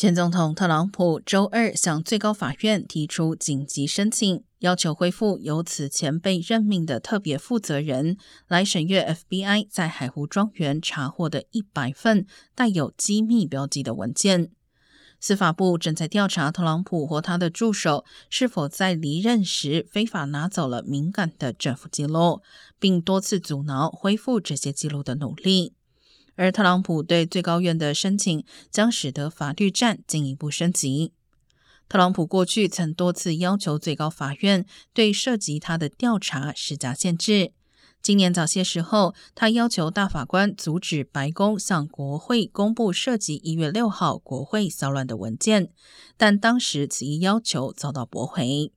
前总统特朗普周二向最高法院提出紧急申请，要求恢复由此前被任命的特别负责人来审阅 FBI 在海湖庄园查获的一百份带有机密标记的文件。司法部正在调查特朗普或他的助手是否在离任时非法拿走了敏感的政府记录，并多次阻挠恢复这些记录的努力。而特朗普对最高院的申请将使得法律战进一步升级。特朗普过去曾多次要求最高法院对涉及他的调查施加限制。今年早些时候，他要求大法官阻止白宫向国会公布涉及一月六号国会骚乱的文件，但当时此一要求遭到驳回。